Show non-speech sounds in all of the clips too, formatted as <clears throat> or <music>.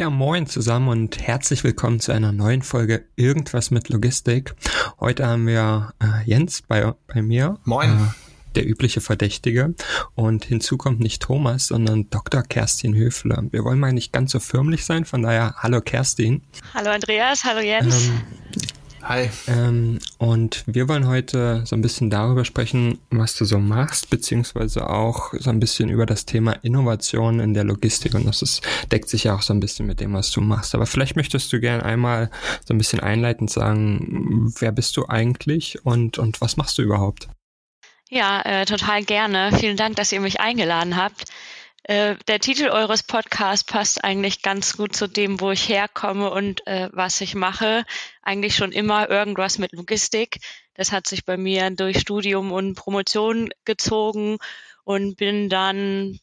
Ja, moin zusammen und herzlich willkommen zu einer neuen Folge Irgendwas mit Logistik. Heute haben wir äh, Jens bei, bei mir. Moin. Äh, der übliche Verdächtige. Und hinzu kommt nicht Thomas, sondern Dr. Kerstin Höfler. Wir wollen mal nicht ganz so förmlich sein, von daher hallo Kerstin. Hallo Andreas, hallo Jens. Ähm, Hi. Ähm, und wir wollen heute so ein bisschen darüber sprechen, was du so machst, beziehungsweise auch so ein bisschen über das Thema Innovation in der Logistik. Und das ist, deckt sich ja auch so ein bisschen mit dem, was du machst. Aber vielleicht möchtest du gerne einmal so ein bisschen einleitend sagen, wer bist du eigentlich und, und was machst du überhaupt? Ja, äh, total gerne. Vielen Dank, dass ihr mich eingeladen habt. Äh, der Titel eures Podcasts passt eigentlich ganz gut zu dem, wo ich herkomme und äh, was ich mache. Eigentlich schon immer irgendwas mit Logistik. Das hat sich bei mir durch Studium und Promotion gezogen und bin dann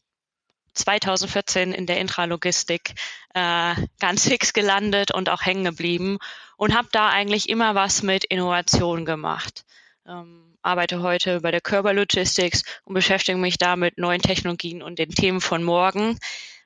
2014 in der Intralogistik äh, ganz <laughs> fix gelandet und auch hängen geblieben und habe da eigentlich immer was mit Innovation gemacht. Ähm, arbeite heute bei der Körper Logistics und beschäftige mich da mit neuen Technologien und den Themen von morgen.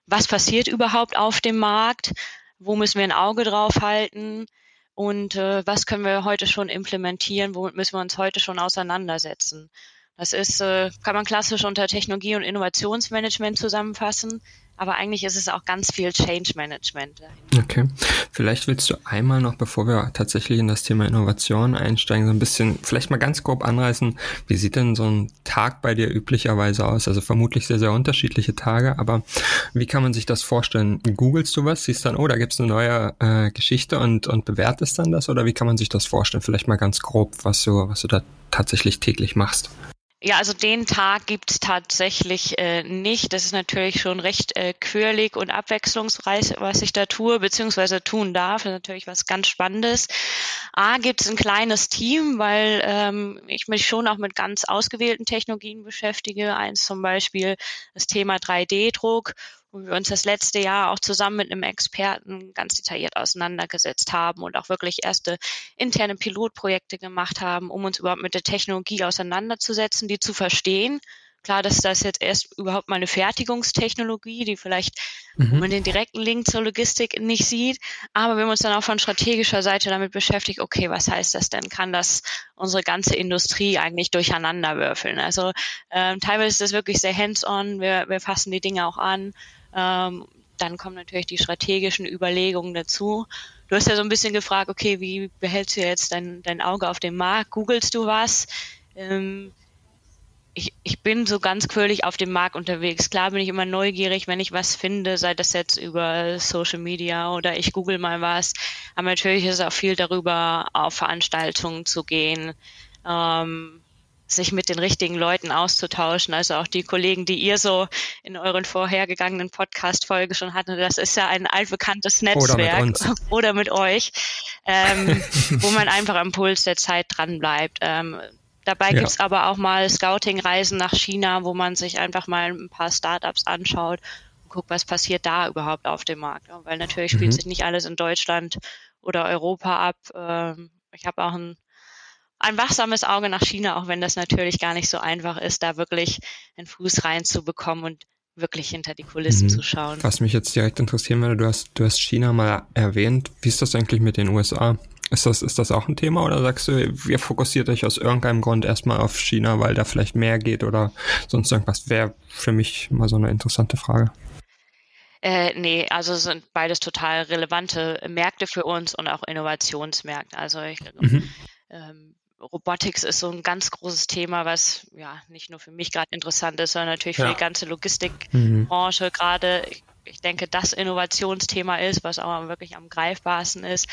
Was passiert überhaupt auf dem Markt? Wo müssen wir ein Auge drauf halten? Und äh, was können wir heute schon implementieren? Womit müssen wir uns heute schon auseinandersetzen? Das ist, äh, kann man klassisch unter Technologie- und Innovationsmanagement zusammenfassen aber eigentlich ist es auch ganz viel Change Management. Okay. Vielleicht willst du einmal noch, bevor wir tatsächlich in das Thema Innovation einsteigen, so ein bisschen, vielleicht mal ganz grob anreißen, wie sieht denn so ein Tag bei dir üblicherweise aus? Also vermutlich sehr, sehr unterschiedliche Tage, aber wie kann man sich das vorstellen? Googlest du was, siehst dann, oh, da gibt's eine neue äh, Geschichte und, und bewertest dann das oder wie kann man sich das vorstellen? Vielleicht mal ganz grob, was du, was du da tatsächlich täglich machst. Ja, also den Tag gibt's tatsächlich äh, nicht. Das ist natürlich schon recht äh, quirlig und abwechslungsreich, was ich da tue, beziehungsweise tun darf. Das ist natürlich was ganz Spannendes. A, gibt's ein kleines Team, weil ähm, ich mich schon auch mit ganz ausgewählten Technologien beschäftige. Eins zum Beispiel das Thema 3D-Druck wo wir uns das letzte Jahr auch zusammen mit einem Experten ganz detailliert auseinandergesetzt haben und auch wirklich erste interne Pilotprojekte gemacht haben, um uns überhaupt mit der Technologie auseinanderzusetzen, die zu verstehen. Klar, dass das jetzt erst überhaupt mal eine Fertigungstechnologie, die vielleicht, mhm. man den direkten Link zur Logistik nicht sieht. Aber wir haben uns dann auch von strategischer Seite damit beschäftigt, okay, was heißt das denn? Kann das unsere ganze Industrie eigentlich durcheinander würfeln? Also ähm, teilweise ist das wirklich sehr hands-on. Wir, wir fassen die Dinge auch an. Ähm, dann kommen natürlich die strategischen Überlegungen dazu. Du hast ja so ein bisschen gefragt, okay, wie behältst du jetzt dein, dein Auge auf dem Markt? Googlest du was? Ähm, ich, ich bin so ganz quirlig auf dem Markt unterwegs. Klar bin ich immer neugierig, wenn ich was finde, sei das jetzt über Social Media oder ich google mal was. Aber natürlich ist es auch viel darüber, auf Veranstaltungen zu gehen. Ähm, sich mit den richtigen Leuten auszutauschen. Also auch die Kollegen, die ihr so in euren vorhergegangenen Podcast-Folge schon hattet, das ist ja ein altbekanntes Netzwerk oder mit, <laughs> oder mit euch, ähm, <laughs> wo man einfach am Puls der Zeit dran bleibt. Ähm, dabei ja. gibt's aber auch mal Scouting-Reisen nach China, wo man sich einfach mal ein paar Startups anschaut und guckt, was passiert da überhaupt auf dem Markt. Weil natürlich spielt mhm. sich nicht alles in Deutschland oder Europa ab. Ähm, ich habe auch ein ein wachsames Auge nach China, auch wenn das natürlich gar nicht so einfach ist, da wirklich einen Fuß reinzubekommen und wirklich hinter die Kulissen mhm. zu schauen. Was mich jetzt direkt interessieren würde, du hast, du hast China mal erwähnt. Wie ist das eigentlich mit den USA? Ist das, ist das auch ein Thema oder sagst du, ihr fokussiert euch aus irgendeinem Grund erstmal auf China, weil da vielleicht mehr geht oder sonst irgendwas? Wäre für mich mal so eine interessante Frage. Äh, nee, also sind beides total relevante Märkte für uns und auch Innovationsmärkte. Also ich, mhm. ähm, Robotics ist so ein ganz großes Thema, was ja nicht nur für mich gerade interessant ist, sondern natürlich für ja. die ganze Logistikbranche mhm. gerade. Ich, ich denke, das Innovationsthema ist, was auch wirklich am greifbarsten ist.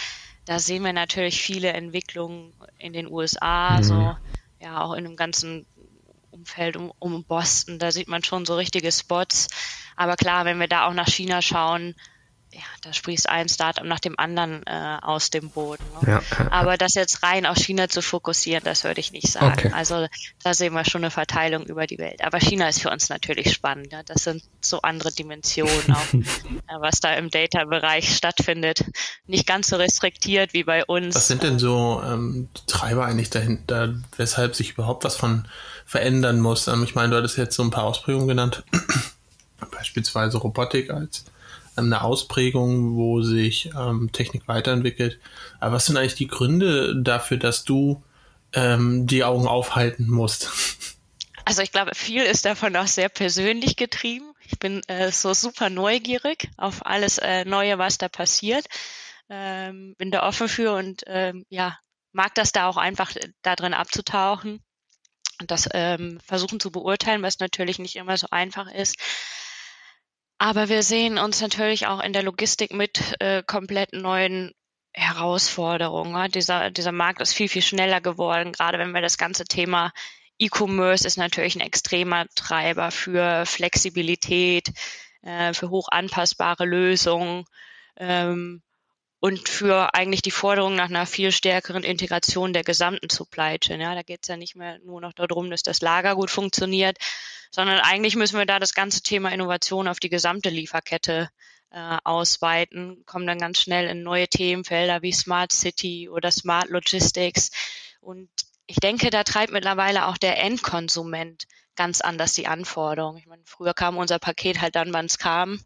Da sehen wir natürlich viele Entwicklungen in den USA, mhm. so ja auch in dem ganzen Umfeld um, um Boston, da sieht man schon so richtige Spots. Aber klar, wenn wir da auch nach China schauen, ja, da sprießt ein Startup nach dem anderen äh, aus dem Boden. Ne? Ja, Aber das jetzt rein auf China zu fokussieren, das würde ich nicht sagen. Okay. Also da sehen wir schon eine Verteilung über die Welt. Aber China ist für uns natürlich spannend. Ja? Das sind so andere Dimensionen, auch, <laughs> äh, was da im Data-Bereich stattfindet. Nicht ganz so restriktiert wie bei uns. Was sind denn so ähm, Treiber eigentlich dahinter, weshalb sich überhaupt was von verändern muss? Ähm, ich meine, du hattest jetzt so ein paar Ausprägungen genannt. <clears throat> Beispielsweise Robotik als eine Ausprägung, wo sich ähm, Technik weiterentwickelt. Aber was sind eigentlich die Gründe dafür, dass du ähm, die Augen aufhalten musst? <laughs> Also ich glaube, viel ist davon auch sehr persönlich getrieben. Ich bin äh, so super neugierig auf alles äh, Neue, was da passiert. Ähm, bin da offen für und ähm, ja, mag das da auch einfach äh, da drin abzutauchen und das ähm, versuchen zu beurteilen, was natürlich nicht immer so einfach ist. Aber wir sehen uns natürlich auch in der Logistik mit äh, komplett neuen Herausforderungen. Dieser, dieser Markt ist viel, viel schneller geworden, gerade wenn wir das ganze Thema E-Commerce ist natürlich ein extremer Treiber für Flexibilität, äh, für hoch anpassbare Lösungen. Ähm, und für eigentlich die Forderung nach einer viel stärkeren Integration der gesamten Supply Chain. Ja, da geht es ja nicht mehr nur noch darum, dass das Lager gut funktioniert, sondern eigentlich müssen wir da das ganze Thema Innovation auf die gesamte Lieferkette äh, ausweiten, kommen dann ganz schnell in neue Themenfelder wie Smart City oder Smart Logistics. Und ich denke, da treibt mittlerweile auch der Endkonsument ganz anders die Anforderungen. Ich meine, früher kam unser Paket halt dann, wann es kam.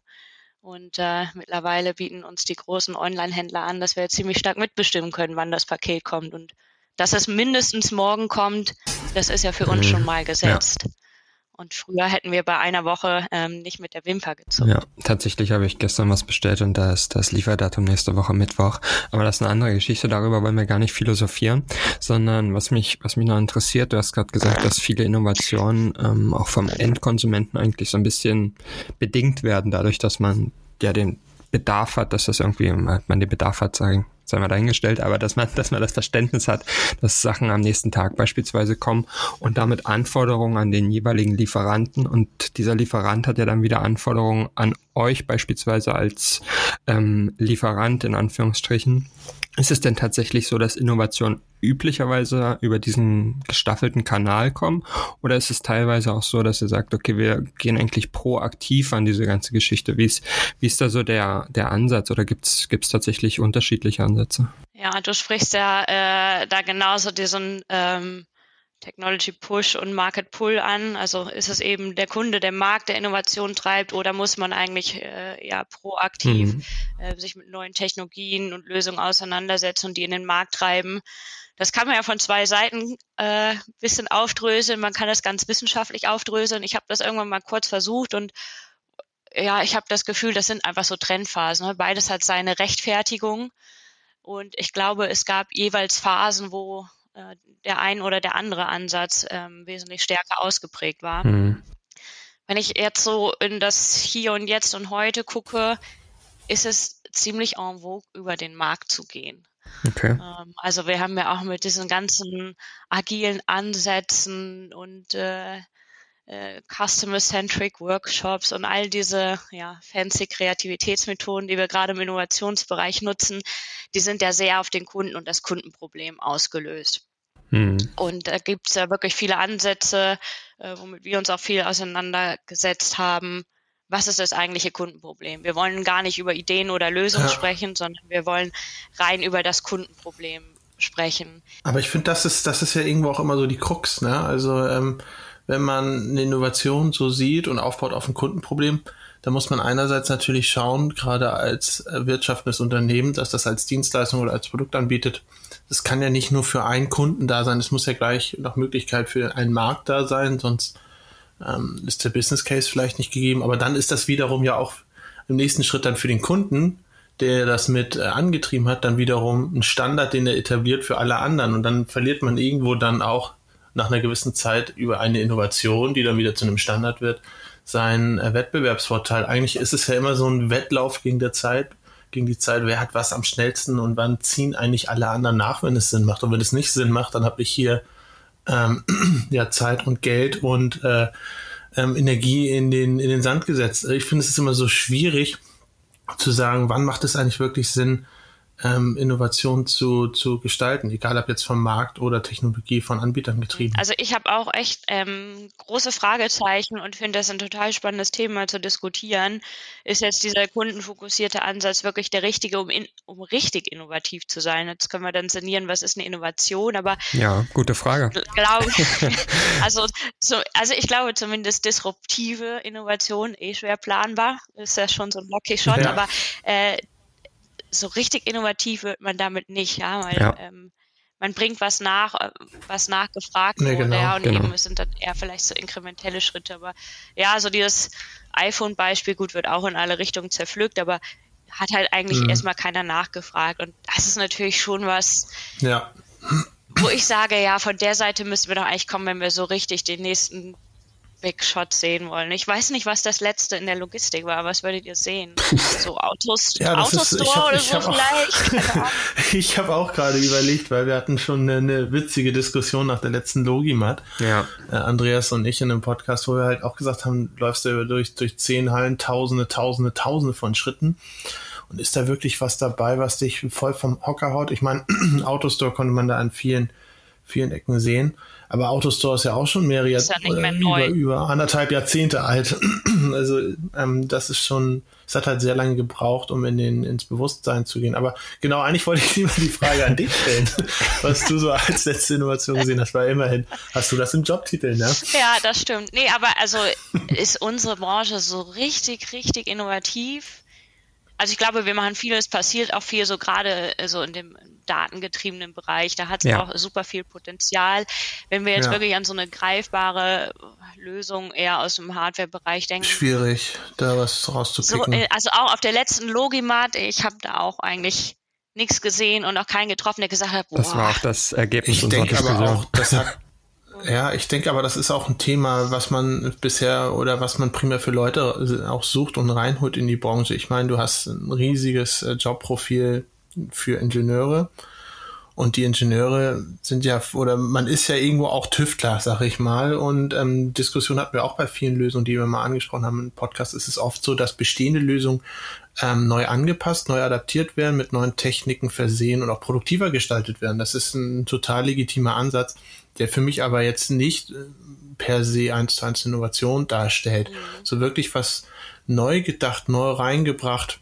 Und äh, mittlerweile bieten uns die großen Online-Händler an, dass wir ziemlich stark mitbestimmen können, wann das Paket kommt. Und dass es mindestens morgen kommt, das ist ja für uns mhm. schon mal gesetzt. Ja. Und früher hätten wir bei einer Woche ähm, nicht mit der Wimper gezogen. Ja, tatsächlich habe ich gestern was bestellt und da ist das Lieferdatum nächste Woche Mittwoch. Aber das ist eine andere Geschichte, darüber wollen wir gar nicht philosophieren, sondern was mich, was mich noch interessiert, du hast gerade gesagt, dass viele Innovationen ähm, auch vom Endkonsumenten eigentlich so ein bisschen bedingt werden, dadurch, dass man ja den Bedarf hat, dass das irgendwie, man den Bedarf hat, sagen, sei mal dahingestellt, aber dass man, <laughs> dass man das Verständnis hat, dass Sachen am nächsten Tag beispielsweise kommen und damit Anforderungen an den jeweiligen Lieferanten und dieser Lieferant hat ja dann wieder Anforderungen an euch beispielsweise als ähm, Lieferant in Anführungsstrichen. Ist es denn tatsächlich so, dass Innovationen üblicherweise über diesen gestaffelten Kanal kommen? Oder ist es teilweise auch so, dass ihr sagt, okay, wir gehen eigentlich proaktiv an diese ganze Geschichte? Wie ist, wie ist da so der, der Ansatz oder gibt es tatsächlich unterschiedliche Ansätze? Ja, du sprichst ja äh, da genauso diesen ähm, Technology Push und Market Pull an? Also ist es eben der Kunde, der Markt, der Innovation treibt oder muss man eigentlich äh, ja proaktiv mhm. äh, sich mit neuen Technologien und Lösungen auseinandersetzen und die in den Markt treiben? Das kann man ja von zwei Seiten äh, bisschen aufdröseln. Man kann das ganz wissenschaftlich aufdröseln. Ich habe das irgendwann mal kurz versucht und ja, ich habe das Gefühl, das sind einfach so Trendphasen. Ne? Beides hat seine Rechtfertigung. Und ich glaube, es gab jeweils Phasen, wo äh, der ein oder der andere Ansatz ähm, wesentlich stärker ausgeprägt war. Mhm. Wenn ich jetzt so in das Hier und Jetzt und Heute gucke, ist es ziemlich en vogue, über den Markt zu gehen. Okay. Ähm, also wir haben ja auch mit diesen ganzen agilen Ansätzen und äh, äh, Customer-Centric Workshops und all diese ja, fancy Kreativitätsmethoden, die wir gerade im Innovationsbereich nutzen, die sind ja sehr auf den Kunden und das Kundenproblem ausgelöst. Mhm. Und da gibt es ja wirklich viele Ansätze, äh, womit wir uns auch viel auseinandergesetzt haben. Was ist das eigentliche Kundenproblem? Wir wollen gar nicht über Ideen oder Lösungen ja. sprechen, sondern wir wollen rein über das Kundenproblem sprechen. Aber ich finde, das ist, das ist ja irgendwo auch immer so die Krux, ne? Also ähm, wenn man eine Innovation so sieht und aufbaut auf ein Kundenproblem, da muss man einerseits natürlich schauen, gerade als wirtschaftendes Unternehmen, dass das als Dienstleistung oder als Produkt anbietet. Das kann ja nicht nur für einen Kunden da sein, es muss ja gleich nach Möglichkeit für einen Markt da sein, sonst ähm, ist der Business Case vielleicht nicht gegeben. Aber dann ist das wiederum ja auch im nächsten Schritt dann für den Kunden, der das mit äh, angetrieben hat, dann wiederum ein Standard, den er etabliert für alle anderen. Und dann verliert man irgendwo dann auch nach einer gewissen Zeit über eine Innovation, die dann wieder zu einem Standard wird, seinen äh, Wettbewerbsvorteil. Eigentlich ist es ja immer so ein Wettlauf gegen der Zeit, gegen die Zeit, wer hat was am schnellsten und wann ziehen eigentlich alle anderen nach, wenn es Sinn macht. Und wenn es nicht Sinn macht, dann habe ich hier ähm, <clears throat> ja, Zeit und Geld und äh, ähm, Energie in den, in den Sand gesetzt. Ich finde, es ist immer so schwierig zu sagen, wann macht es eigentlich wirklich Sinn, ähm, Innovation zu, zu gestalten, egal ob jetzt vom Markt oder Technologie von Anbietern getrieben. Also ich habe auch echt ähm, große Fragezeichen und finde das ein total spannendes Thema zu diskutieren. Ist jetzt dieser kundenfokussierte Ansatz wirklich der richtige, um, in, um richtig innovativ zu sein? Jetzt können wir dann sinnieren, was ist eine Innovation, aber ja, gute Frage. Glaube, <laughs> also, so, also ich glaube zumindest disruptive Innovation eh schwer planbar, ist ja schon so ein Locky schon, ja. aber äh, so richtig innovativ wird man damit nicht, ja, weil ja. Ähm, man bringt was nach, äh, was nachgefragt nee, wurde, genau, ja, und genau. eben es sind dann eher vielleicht so inkrementelle Schritte, aber ja, so dieses iPhone-Beispiel, gut, wird auch in alle Richtungen zerpflückt, aber hat halt eigentlich mhm. erstmal keiner nachgefragt und das ist natürlich schon was, ja. wo ich sage, ja, von der Seite müssen wir doch eigentlich kommen, wenn wir so richtig den nächsten Big Shot sehen wollen. Ich weiß nicht, was das letzte in der Logistik war. Was würdet ihr sehen? <laughs> So Autos, ja, Autostore ist, ich hab, oder so vielleicht? <laughs> ich habe auch gerade überlegt, weil wir hatten schon eine, eine, witzige Diskussion nach der letzten Logimat. Ja. Äh, Andreas und ich in einem Podcast, wo wir halt auch gesagt haben, läufst du durch, durch zehn Hallen, tausende, tausende, tausende von Schritten. Und ist da wirklich was dabei, was dich voll vom Hocker haut? Ich meine, <clears throat> Autostore konnte man da an vielen, vielen Ecken sehen. Aber Autostore ist ja auch schon mehrere Jahr, ja über, über anderthalb Jahrzehnte alt. <clears throat> also ähm, das ist schon, es hat halt sehr lange gebraucht, um in den, ins Bewusstsein zu gehen. Aber genau, eigentlich wollte ich <laughs> lieber die Frage an dich stellen, was du so als letzte Innovation gesehen hast, weil immerhin hast du das im Jobtitel, ne? Ja, das stimmt. Nee, aber also ist unsere Branche so richtig, richtig innovativ? Also ich glaube, wir machen vieles, passiert auch viel so gerade äh, so in dem datengetriebenen Bereich. Da hat es ja. auch super viel Potenzial. Wenn wir jetzt ja. wirklich an so eine greifbare Lösung eher aus dem Hardware-Bereich denken. Schwierig, da was rauszupicken. So, äh, also auch auf der letzten Logimat, ich habe da auch eigentlich nichts gesehen und auch keinen getroffen, der gesagt hat, boah. Das war auch das Ergebnis ich unserer Diskussion. Aber auch, das hat <laughs> ja, ich denke aber, das ist auch ein Thema, was man bisher oder was man primär für Leute auch sucht und reinholt in die Branche. Ich meine, du hast ein riesiges äh, Jobprofil für Ingenieure und die Ingenieure sind ja, oder man ist ja irgendwo auch Tüftler, sag ich mal. Und ähm, Diskussion hatten wir auch bei vielen Lösungen, die wir mal angesprochen haben im Podcast. Ist es oft so, dass bestehende Lösungen ähm, neu angepasst, neu adaptiert werden, mit neuen Techniken versehen und auch produktiver gestaltet werden. Das ist ein total legitimer Ansatz der für mich aber jetzt nicht äh, per se eins zu eins Innovation darstellt. Mhm. So wirklich was neu gedacht, neu reingebracht,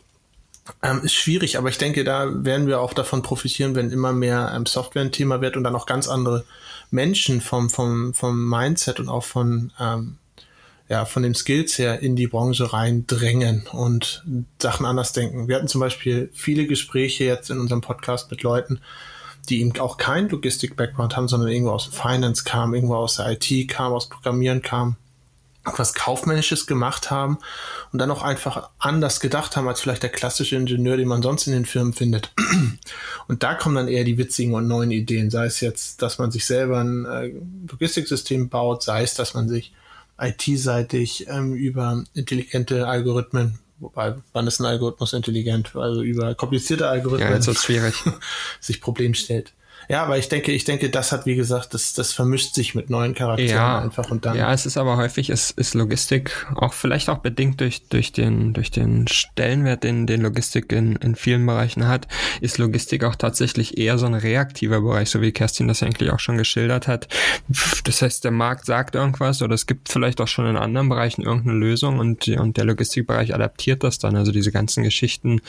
ähm, ist schwierig, aber ich denke, da werden wir auch davon profitieren, wenn immer mehr ähm, Software ein Thema wird und dann auch ganz andere Menschen vom, vom, vom Mindset und auch von, ähm, ja, von den Skills her in die Branche reindrängen und Sachen anders denken. Wir hatten zum Beispiel viele Gespräche jetzt in unserem Podcast mit Leuten, die eben auch keinen Logistik-Background haben, sondern irgendwo aus dem Finance kamen, irgendwo aus der IT kamen, aus Programmieren kamen, was Kaufmännisches gemacht haben und dann auch einfach anders gedacht haben als vielleicht der klassische Ingenieur, den man sonst in den Firmen findet. <clears throat> Und da kommen dann eher die witzigen und neuen Ideen, sei es jetzt, dass man sich selber ein äh, Logistiksystem baut, sei es, dass man sich IT-seitig ähm, über intelligente Algorithmen Wobei, wann ist ein Algorithmus intelligent? Also über komplizierte Algorithmen ja, jetzt schwierig. <laughs> sich Problem stellt. Ja, aber ich denke, ich denke, das hat, wie gesagt, das, das vermischt sich mit neuen Charakteren ja, einfach und dann. Ja, es ist aber häufig, es ist Logistik auch vielleicht auch bedingt durch, durch den, durch den Stellenwert, den, den Logistik in, in vielen Bereichen hat, ist Logistik auch tatsächlich eher so ein reaktiver Bereich, so wie Kerstin das eigentlich auch schon geschildert hat. Das heißt, der Markt sagt irgendwas oder es gibt vielleicht auch schon in anderen Bereichen irgendeine Lösung und, und der Logistikbereich adaptiert das dann. Also diese ganzen Geschichten,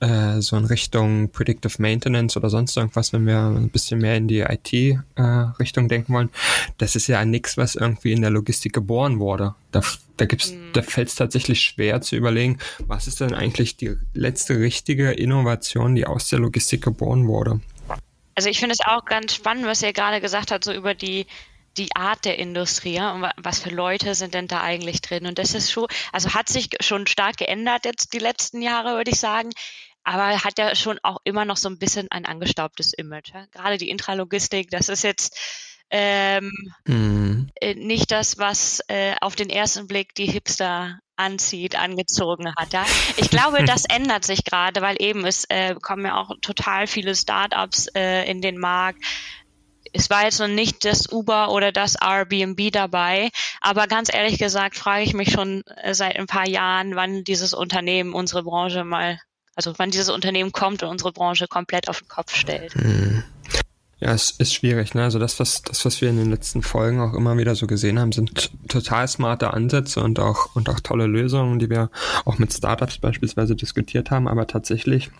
äh, so in Richtung Predictive Maintenance oder sonst irgendwas, wenn wir ein bisschen mehr in die IT-Richtung äh, denken wollen, das ist ja nichts, was irgendwie in der Logistik geboren wurde. Da, da gibt's, mhm. da fällt es tatsächlich schwer zu überlegen, was ist denn eigentlich die letzte richtige Innovation, die aus der Logistik geboren wurde. Also ich finde es auch ganz spannend, was ihr gerade gesagt habt, so über die die Art der Industrie ja, und was für Leute sind denn da eigentlich drin. Und das ist schon, also hat sich schon stark geändert jetzt die letzten Jahre, würde ich sagen aber hat ja schon auch immer noch so ein bisschen ein angestaubtes Image. Ja? Gerade die Intralogistik, das ist jetzt ähm, mhm. Äh, nicht das, was äh, auf den ersten Blick die Hipster anzieht, angezogen hat. Ja? Ich glaube, <laughs> das ändert sich gerade, weil eben es äh, kommen ja auch total viele Startups äh, in den Markt es war jetzt noch nicht das Uber oder das Airbnb dabei, aber ganz ehrlich gesagt frage ich mich schon äh, seit ein paar Jahren, wann dieses Unternehmen unsere Branche mal, also wann dieses Unternehmen kommt und unsere Branche komplett auf den Kopf stellt. Hm. Ja, es ist schwierig, ne? Also das, was, das, was wir in den letzten Folgen auch immer wieder so gesehen haben, sind total smarte Ansätze und auch, und auch tolle Lösungen, die wir auch mit Startups beispielsweise diskutiert haben, aber tatsächlich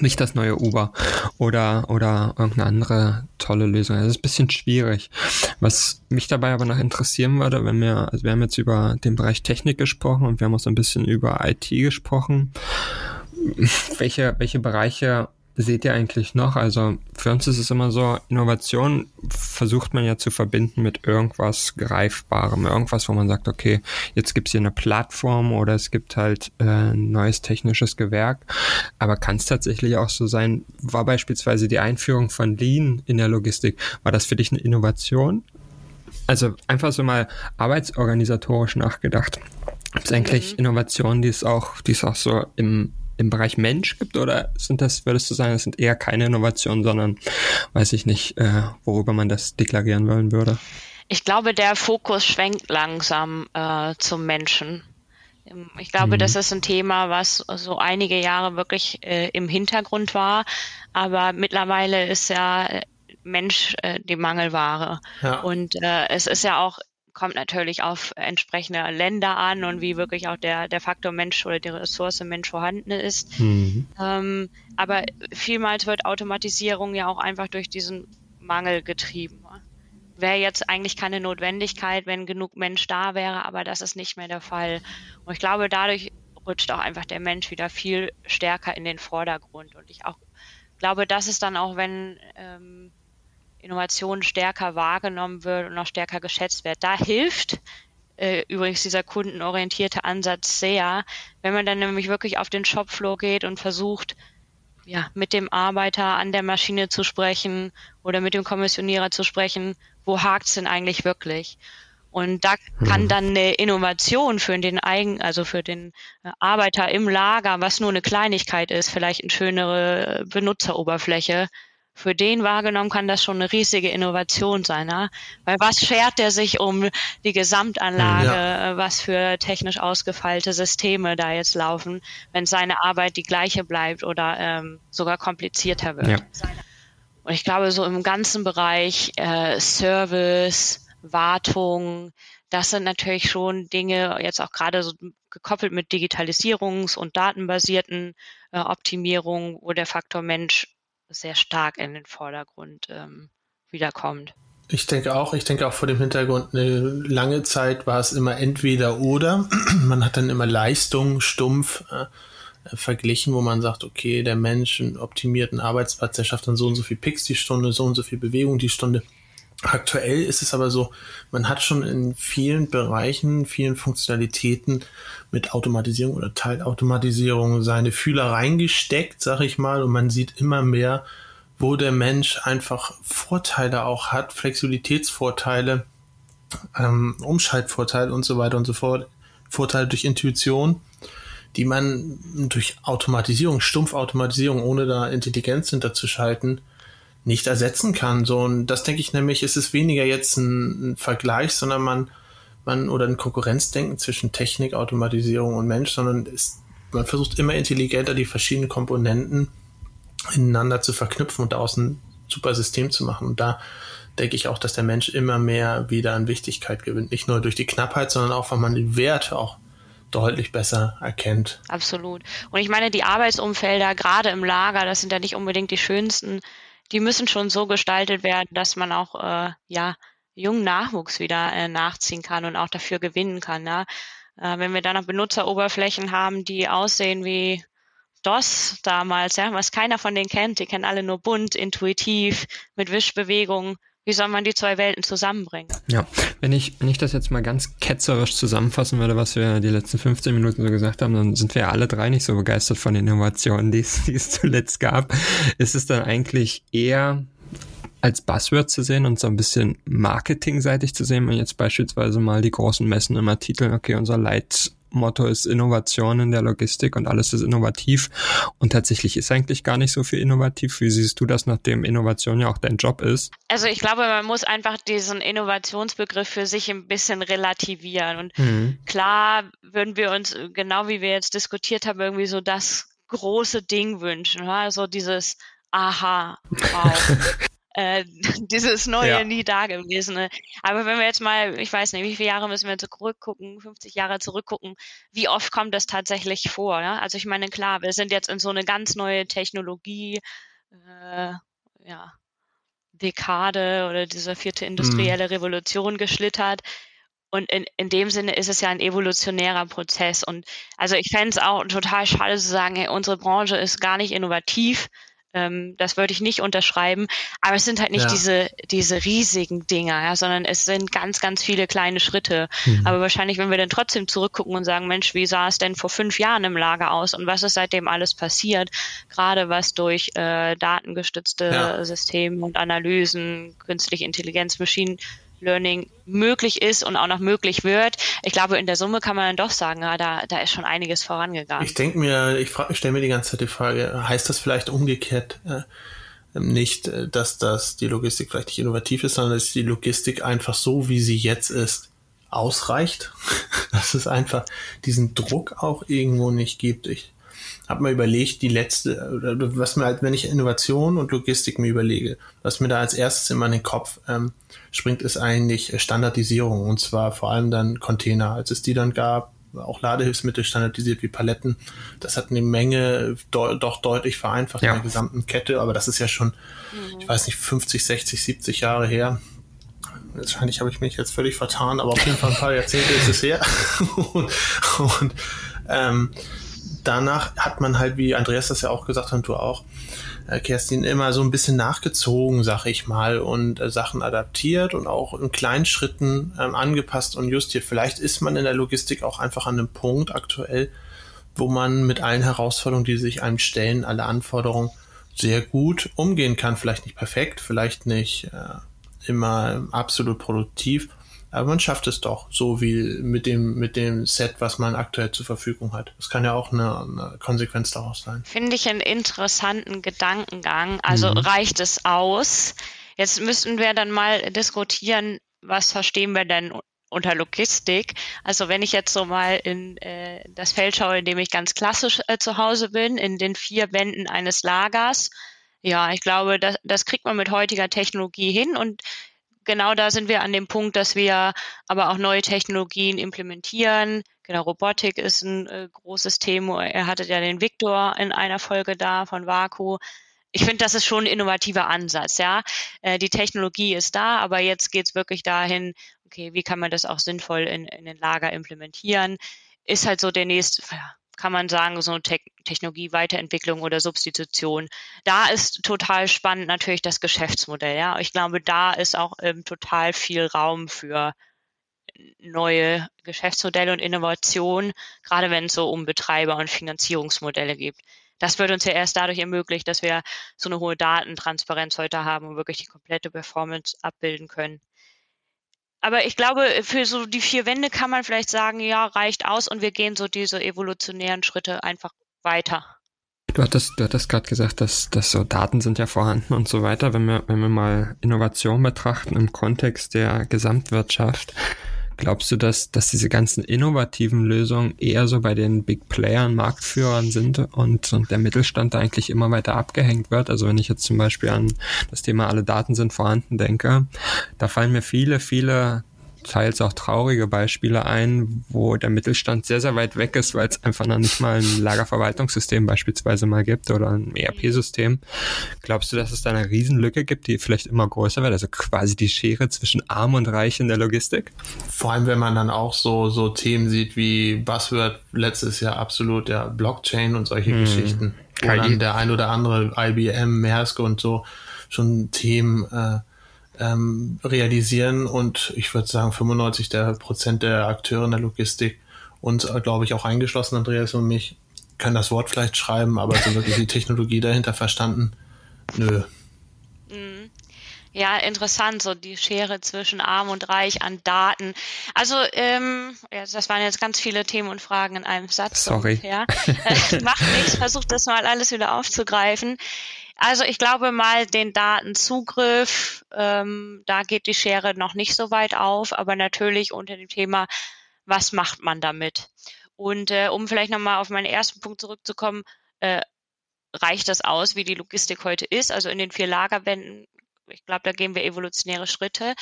nicht das neue Uber oder, oder irgendeine andere tolle Lösung. Es ist ein bisschen schwierig. Was mich dabei aber noch interessieren würde, wenn wir, also wir haben jetzt über den Bereich Technik gesprochen und wir haben auch so ein bisschen über IT gesprochen. <laughs> Welche, welche Bereiche seht ihr eigentlich noch? Also für uns ist es immer so, Innovation versucht man ja zu verbinden mit irgendwas Greifbarem, irgendwas, wo man sagt, okay, jetzt gibt's hier eine Plattform oder es gibt halt äh, ein neues technisches Gewerk. Aber kann es tatsächlich auch so sein, war beispielsweise die Einführung von Lean in der Logistik, war das für dich eine Innovation? Also einfach so mal arbeitsorganisatorisch nachgedacht. Gibt es eigentlich mhm. Innovationen, die es auch, die es auch so im im Bereich Mensch gibt oder sind das, würdest du sagen, das sind eher keine Innovationen, sondern weiß ich nicht, äh, worüber man das deklarieren wollen würde? Ich glaube, der Fokus schwenkt langsam äh, zum Menschen. Ich glaube, mhm. das ist ein Thema, was so einige Jahre wirklich äh, im Hintergrund war, aber mittlerweile ist ja äh, Mensch äh, die Mangelware. Ja. Und äh, es ist ja auch kommt natürlich auf entsprechende Länder an und wie wirklich auch der, der Faktor Mensch oder die Ressource Mensch vorhanden ist. Mhm. Ähm, aber vielmals wird Automatisierung ja auch einfach durch diesen Mangel getrieben. Wäre jetzt eigentlich keine Notwendigkeit, wenn genug Mensch da wäre, aber das ist nicht mehr der Fall. Und ich glaube, dadurch rutscht auch einfach der Mensch wieder viel stärker in den Vordergrund. Und ich auch glaube, das ist dann auch, wenn ähm, Innovation stärker wahrgenommen wird und auch stärker geschätzt wird. Da hilft äh, übrigens dieser kundenorientierte Ansatz sehr, wenn man dann nämlich wirklich auf den Shopfloor geht und versucht, ja, mit dem Arbeiter an der Maschine zu sprechen oder mit dem Kommissionierer zu sprechen, wo hakt's denn eigentlich wirklich? Und da kann mhm. dann eine Innovation für den eigen, also für den äh, Arbeiter im Lager, was nur eine Kleinigkeit ist, vielleicht eine schönere Benutzeroberfläche, für den wahrgenommen kann das schon eine riesige Innovation sein. Ja? Weil was schert der sich um die Gesamtanlage, ja. Äh, was für technisch ausgefeilte Systeme da jetzt laufen, wenn seine Arbeit die gleiche bleibt oder ähm, sogar komplizierter wird. Ja. Und ich glaube, so im ganzen Bereich äh, Service, Wartung, das sind natürlich schon Dinge, jetzt auch gerade so gekoppelt mit Digitalisierungs- und datenbasierten äh, Optimierung, wo der Faktor Mensch sehr stark in den Vordergrund ähm, wiederkommt. Ich denke auch, ich denke auch vor dem Hintergrund, eine lange Zeit war es immer entweder oder. <clears throat> Man hat dann immer Leistung stumpf äh, verglichen, wo man sagt, okay, der Mensch einen optimierten Arbeitsplatz, der schafft dann so und so viel Picks die Stunde, so und so viel Bewegung die Stunde. Aktuell ist es aber so, man hat schon in vielen Bereichen, vielen Funktionalitäten mit Automatisierung oder Teilautomatisierung seine Fühler reingesteckt, sag ich mal, und man sieht immer mehr, wo der Mensch einfach Vorteile auch hat, Flexibilitätsvorteile, ähm, Umschaltvorteile und so weiter und so fort, Vorteile durch Intuition, die man durch Automatisierung, Stumpfautomatisierung, ohne da Intelligenz hinterzuschalten, nicht ersetzen kann. So, und das denke ich nämlich, ist es weniger jetzt ein, ein Vergleich, sondern man, man, oder ein Konkurrenzdenken zwischen Technik, Automatisierung und Mensch, sondern ist, man versucht immer intelligenter die verschiedenen Komponenten ineinander zu verknüpfen und daraus ein super System zu machen. Und da denke ich auch, dass der Mensch immer mehr wieder an Wichtigkeit gewinnt. Nicht nur durch die Knappheit, sondern auch, weil man den Wert auch deutlich besser erkennt. Absolut. Und ich meine, die Arbeitsumfelder, gerade im Lager, das sind ja nicht unbedingt die schönsten die müssen schon so gestaltet werden, dass man auch äh, ja jungen Nachwuchs wieder äh, nachziehen kann und auch dafür gewinnen kann. Ja? Äh, wenn wir dann noch Benutzeroberflächen haben, die aussehen wie DOS damals, ja, was keiner von denen kennt, die kennen alle nur bunt, intuitiv, mit Wischbewegungen wie soll man die zwei Welten zusammenbringen? Ja, wenn ich, wenn ich das jetzt mal ganz ketzerisch zusammenfassen würde, was wir die letzten 15 Minuten so gesagt haben, dann sind wir alle drei nicht so begeistert von den Innovationen, die es, die es zuletzt gab. Ist es dann eigentlich eher als Buzzword zu sehen und so ein bisschen marketingseitig zu sehen, wenn jetzt beispielsweise mal die großen Messen immer titeln, okay, unser Leit Motto ist Innovation in der Logistik und alles ist innovativ. Und tatsächlich ist eigentlich gar nicht so viel innovativ. Wie siehst du das, nachdem Innovation ja auch dein Job ist? Also ich glaube, man muss einfach diesen Innovationsbegriff für sich ein bisschen relativieren. Und mhm. klar würden wir uns, genau wie wir jetzt diskutiert haben, irgendwie so das große Ding wünschen. Also dieses Aha, wow. <laughs> äh, <laughs> dieses neue, ja. nie dagewesene. Aber wenn wir jetzt mal, ich weiß nicht, wie viele Jahre müssen wir zurückgucken, 50 Jahre zurückgucken, wie oft kommt das tatsächlich vor? Ja? Also ich meine, klar, wir sind jetzt in so eine ganz neue Technologie, äh, ja, Dekade oder diese vierte industrielle mhm. Revolution geschlittert. Und in, in dem Sinne ist es ja ein evolutionärer Prozess. Und also ich fände es auch total schade zu sagen, hey, unsere Branche ist gar nicht innovativ, ähm, das würde ich nicht unterschreiben. Aber es sind halt nicht ja. diese, diese riesigen Dinger, ja, sondern es sind ganz, ganz viele kleine Schritte. Mhm. Aber wahrscheinlich, wenn wir dann trotzdem zurückgucken und sagen, Mensch, wie sah es denn vor fünf Jahren im Lager aus und was ist seitdem alles passiert? Gerade was durch äh, datengestützte ja. Systeme und Analysen, künstliche Intelligenz, Maschinen Learning möglich ist und auch noch möglich wird. Ich glaube, in der Summe kann man dann doch sagen, ja, da, da ist schon einiges vorangegangen. Ich denke mir, ich, ich stelle mir die ganze Zeit die Frage, heißt das vielleicht umgekehrt äh, nicht, äh, dass das die Logistik vielleicht nicht innovativ ist, sondern dass die Logistik einfach so, wie sie jetzt ist, ausreicht? <laughs> dass es einfach diesen Druck auch irgendwo nicht gibt. Ich habe mir überlegt, die letzte, was mir halt, wenn ich Innovation und Logistik mir überlege, was mir da als erstes immer in den Kopf ähm, springt, ist eigentlich Standardisierung und zwar vor allem dann Container. Als es die dann gab, auch Ladehilfsmittel standardisiert wie Paletten, das hat eine Menge de doch deutlich vereinfacht ja. in der gesamten Kette, aber das ist ja schon, mhm. ich weiß nicht, 50, 60, 70 Jahre her. Wahrscheinlich habe ich mich jetzt völlig vertan, aber auf jeden Fall ein paar Jahrzehnte ist es her. <laughs> und, und ähm, danach hat man halt, wie Andreas das ja auch gesagt hat und du auch, äh, Kerstin, immer so ein bisschen nachgezogen, sag ich mal, und äh, Sachen adaptiert und auch in kleinen Schritten ähm, angepasst und justiert. Vielleicht ist man in der Logistik auch einfach an einem Punkt aktuell, wo man mit allen Herausforderungen, die sich einem stellen, alle Anforderungen sehr gut umgehen kann. Vielleicht nicht perfekt, vielleicht nicht äh, immer absolut produktiv, aber man schafft es doch, so wie mit dem, mit dem Set, was man aktuell zur Verfügung hat. Das kann ja auch eine, eine Konsequenz daraus sein. Finde ich einen interessanten Gedankengang. Also mhm. reicht es aus? Jetzt müssten wir dann mal diskutieren, was verstehen wir denn unter Logistik. Also wenn ich jetzt so mal in äh, das Feld schaue, in dem ich ganz klassisch äh, zu Hause bin, in den vier Wänden eines Lagers, ja, ich glaube, das, das kriegt man mit heutiger Technologie hin und genau da sind wir an dem Punkt, dass wir aber auch neue Technologien implementieren. Genau, Robotik ist ein äh, großes Thema. Er hatte ja den Victor in einer Folge da von Vaku. Ich finde, das ist schon ein innovativer Ansatz, ja. Äh, die Technologie ist da, aber jetzt geht es wirklich dahin, okay, wie kann man das auch sinnvoll in, in den Lager implementieren? Ist halt so der nächste, kann man sagen, so eine Te Technologie-Weiterentwicklung oder Substitution. Da ist total spannend natürlich das Geschäftsmodell. Ja, ich glaube, da ist auch ähm, total viel Raum für neue Geschäftsmodelle und Innovation, gerade wenn es so um Betreiber und Finanzierungsmodelle geht. Das wird uns ja erst dadurch ermöglicht, dass wir so eine hohe Datentransparenz heute haben und wirklich die komplette Performance abbilden können. Aber ich glaube, für so die vier Wände kann man vielleicht sagen, ja, reicht aus und wir gehen so diese evolutionären Schritte einfach weiter. Du hattest, du hattest gerade gesagt, dass, dass so Daten sind ja vorhanden und so weiter. Wenn wir, wenn wir mal Innovation betrachten im Kontext der Gesamtwirtschaft, Glaubst du, dass, dass diese ganzen innovativen Lösungen eher so bei den Big Playern, Marktführern sind und, und der Mittelstand da eigentlich immer weiter abgehängt wird? Also wenn ich jetzt zum Beispiel an das Thema alle Daten sind vorhanden denke, da fallen mir viele, viele teils auch traurige Beispiele ein, wo der Mittelstand sehr, sehr weit weg ist, weil es einfach noch nicht mal ein Lagerverwaltungssystem beispielsweise mal gibt oder ein ERP-System. Glaubst du, dass es da eine Riesenlücke gibt, die vielleicht immer größer wird? Also quasi die Schere zwischen Arm und Reich in der Logistik? Vor allem, wenn man dann auch so, so Themen sieht wie Buzzword letztes Jahr absolut, der Blockchain und solche hm. Geschichten. Wo dann der ein oder andere IBM, Maersk und so schon Themen äh, ähm, realisieren und ich würde sagen 95 der Prozent der Akteure in der Logistik und äh, glaube ich auch eingeschlossen Andreas und mich können das Wort vielleicht schreiben, aber so wirklich die Technologie dahinter verstanden, nö. Mhm. Ja, interessant, so die Schere zwischen arm und reich an Daten. Also, ähm, ja, das waren jetzt ganz viele Themen und Fragen in einem Satz. Sorry. Ja, äh, macht nichts, versucht das mal alles wieder aufzugreifen. Also ich glaube mal den Datenzugriff, ähm, da geht die Schere noch nicht so weit auf, aber natürlich unter dem Thema, was macht man damit? Und äh, um vielleicht nochmal auf meinen ersten Punkt zurückzukommen, äh, reicht das aus, wie die Logistik heute ist? Also in den vier Lagerwänden ich glaube, da gehen wir evolutionäre Schritte.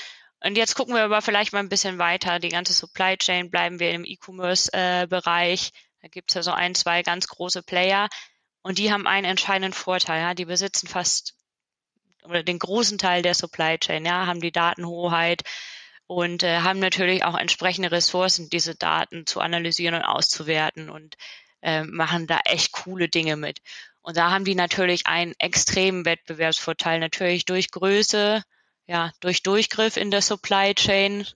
Und jetzt gucken wir aber vielleicht mal ein bisschen weiter. Die ganze Supply Chain bleiben wir im E-Commerce-Bereich. Äh, da gibt es ja so ein, zwei ganz große Player. Und die haben einen entscheidenden Vorteil. Ja? Die besitzen fast oder den großen Teil der Supply Chain, ja, haben die Datenhoheit und äh, haben natürlich auch entsprechende Ressourcen, diese Daten zu analysieren und auszuwerten und äh, machen da echt coole Dinge mit. Und da haben die natürlich einen extremen Wettbewerbsvorteil, natürlich durch Größe, ja, durch Durchgriff in der Supply Chain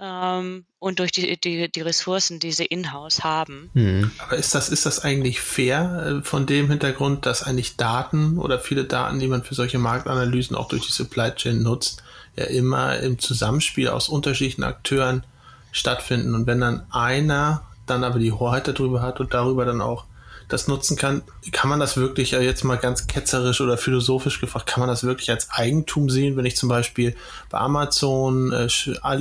ähm, und durch die, die, die Ressourcen, die sie in-house haben. Mhm. Aber ist das, ist das eigentlich fair äh, von dem Hintergrund, dass eigentlich Daten oder viele Daten, die man für solche Marktanalysen auch durch die Supply Chain nutzt, ja immer im Zusammenspiel aus unterschiedlichen Akteuren stattfinden. Und wenn dann einer dann aber die Hoheit darüber hat und darüber dann auch das nutzen kann, kann man das wirklich äh, jetzt mal ganz ketzerisch oder philosophisch gefragt, kann man das wirklich als Eigentum sehen, wenn ich zum Beispiel bei Amazon äh,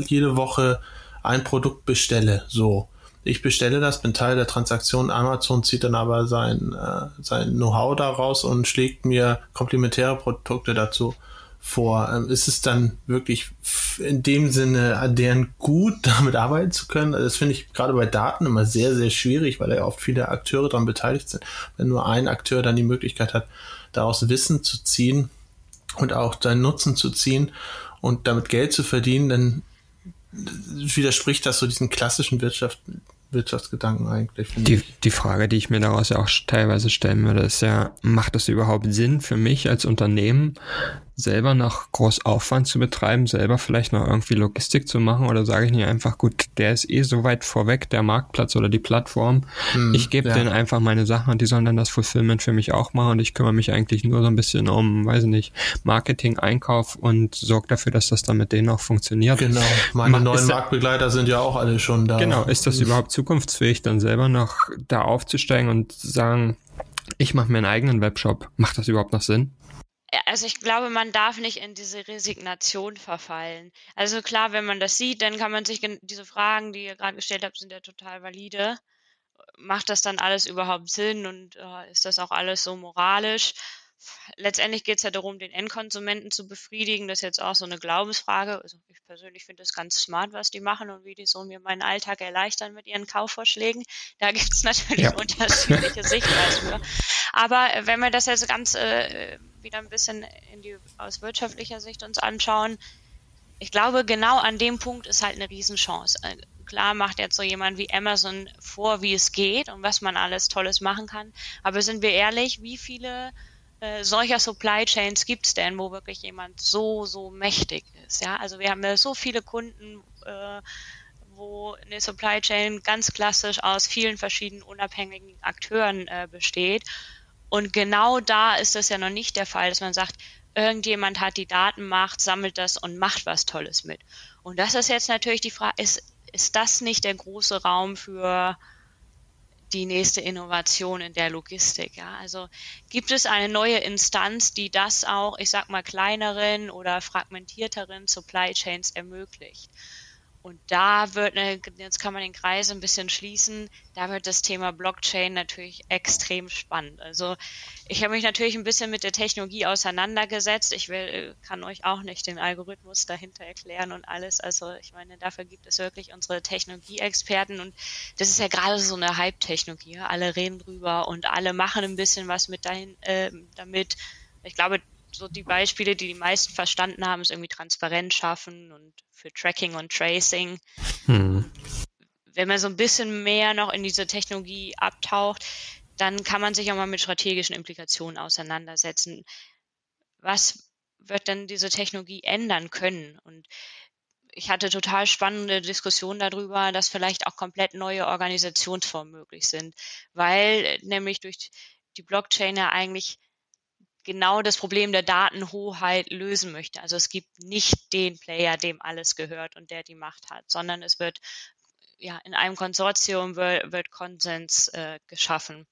jede Woche ein Produkt bestelle, so. Ich bestelle das, bin Teil der Transaktion. Amazon zieht dann aber sein, äh, sein Know-how daraus und schlägt mir komplementäre Produkte dazu vor. Ähm, ist es dann wirklich in dem Sinne deren gut, <laughs> damit arbeiten zu können? Also das finde ich gerade bei Daten immer sehr, sehr schwierig, weil ja oft viele Akteure daran beteiligt sind. Wenn nur ein Akteur dann die Möglichkeit hat, daraus Wissen zu ziehen und auch seinen Nutzen zu ziehen und damit Geld zu verdienen, dann widerspricht das so diesen klassischen Wirtschaft, Wirtschaftsgedanken eigentlich. Die, die Frage, die ich mir daraus ja auch teilweise stellen würde, ist ja, macht das überhaupt Sinn für mich als Unternehmen, selber noch groß Aufwand zu betreiben, selber vielleicht noch irgendwie Logistik zu machen oder sage ich nicht einfach, gut, der ist eh so weit vorweg, der Marktplatz oder die Plattform. Hm, ich gebe ja. denen einfach meine Sachen und die sollen dann das Fulfillment für mich auch machen und ich kümmere mich eigentlich nur so ein bisschen um, weiß ich nicht, Marketing, Einkauf und sorge dafür, dass das dann mit denen auch funktioniert. Genau, meine Mach, neuen Marktbegleiter sind ja auch alle schon da. Genau, ist das überhaupt zukunftsfähig, dann selber noch da aufzusteigen und sagen, ich mache mir einen eigenen Webshop. Macht das überhaupt noch Sinn? Also ich glaube, man darf nicht in diese Resignation verfallen. Also klar, wenn man das sieht, dann kann man sich diese Fragen, die ihr gerade gestellt habt, sind ja total valide. Macht das dann alles überhaupt Sinn und äh, ist das auch alles so moralisch? Letztendlich geht es ja darum, den Endkonsumenten zu befriedigen. Das ist jetzt auch so eine Glaubensfrage. Also ich persönlich finde es ganz smart, was die machen und wie die so mir meinen Alltag erleichtern mit ihren Kaufvorschlägen. Da gibt es <laughs> natürlich ja. unterschiedliche Sichtweisen für. Aber wenn wir das jetzt ganz äh, wieder ein bisschen die, aus wirtschaftlicher Sicht uns anschauen, ich glaube, genau an dem Punkt ist halt eine Riesenchance. Äh, klar macht jetzt so jemand wie Amazon vor, wie es geht und was man alles Tolles machen kann. Aber sind wir ehrlich, wie viele äh, solcher Supply Chains gibt es denn, wo wirklich jemand so, so mächtig ist. Ja, also wir haben ja so viele Kunden, äh, wo eine Supply Chain ganz klassisch aus vielen verschiedenen unabhängigen Akteuren äh, besteht. Und genau da ist das ja noch nicht der Fall, dass man sagt, irgendjemand hat die Datenmacht, sammelt das und macht was Tolles mit. Und das ist jetzt natürlich die Frage, ist, ist das nicht der große Raum für die nächste Innovation in der Logistik. Ja? Also gibt es eine neue Instanz, die das auch, ich sag mal, kleineren oder fragmentierteren Supply Chains ermöglicht. Und da wird, jetzt kann man den Kreis ein bisschen schließen, da wird das Thema Blockchain natürlich extrem spannend. Also ich habe mich natürlich ein bisschen mit der Technologie auseinandergesetzt. Ich will, kann euch auch nicht den Algorithmus dahinter erklären und alles. Also ich meine, dafür gibt es wirklich unsere Technologieexperten und das ist ja gerade so eine Hype-Technologie. Alle reden drüber und alle machen ein bisschen was mit dahin, äh, damit. Ich glaube, so die Beispiele, die die meisten verstanden haben, ist irgendwie Transparenz schaffen und für Tracking und Tracing. Hm. Wenn man so ein bisschen mehr noch in diese Technologie abtaucht, dann kann man sich auch mal mit strategischen Implikationen auseinandersetzen. Was wird denn diese Technologie ändern können? Und ich hatte total spannende Diskussionen darüber, dass vielleicht auch komplett neue Organisationsformen möglich sind, weil nämlich durch die Blockchain ja eigentlich genau das Problem der Datenhoheit lösen möchte. Also es gibt nicht den Player, dem alles gehört und der die Macht hat, sondern es wird ja in einem Konsortium wird, wird Konsens äh, geschaffen,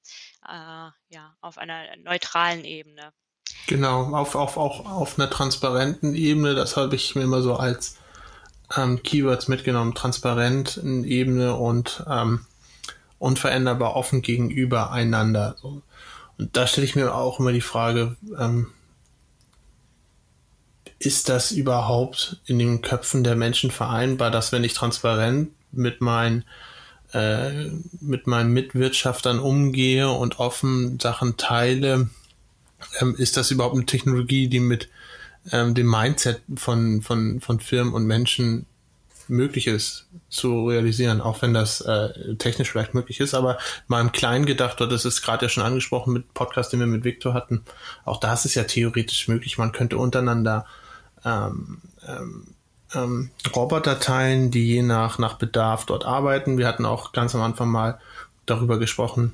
äh, ja auf einer neutralen Ebene. Genau, auf, auf, auch auf einer transparenten Ebene, das habe ich mir immer so als ähm, Keywords mitgenommen, transparent Ebene und ähm, unveränderbar offen gegenüber einander. So. Und da stelle ich mir auch immer die Frage, ähm, ist das überhaupt in den Köpfen der Menschen vereinbar, dass wenn ich transparent mit meinen äh, mit meinen Mitwirtschaftern umgehe und offen Sachen teile, ähm, ist das überhaupt eine Technologie, die mit ähm, dem Mindset von, von, von Firmen und Menschen möglich ist zu realisieren, auch wenn das äh, technisch vielleicht möglich ist, aber mal im Kleinen gedacht, das ist gerade ja schon angesprochen mit Podcast, den wir mit Victor hatten, auch da ist ja theoretisch möglich, man könnte untereinander ähm, ähm, ähm, Roboter teilen, die je nach, nach Bedarf dort arbeiten. Wir hatten auch ganz am Anfang mal darüber gesprochen,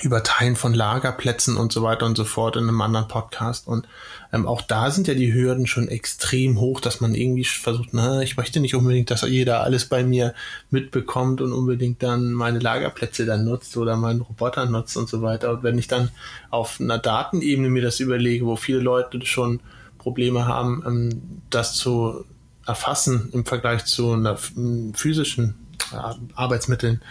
über Teilen von Lagerplätzen und so weiter und so fort in einem anderen Podcast. Und ähm, auch da sind ja die Hürden schon extrem hoch, dass man irgendwie versucht, na, ich möchte nicht unbedingt, dass jeder alles bei mir mitbekommt und unbedingt dann meine Lagerplätze dann nutzt oder meinen Roboter nutzt und so weiter. Und wenn ich dann auf einer Datenebene mir das überlege, wo viele Leute schon Probleme haben, ähm, das zu erfassen im Vergleich zu einer physischen ja, Arbeitsmitteln,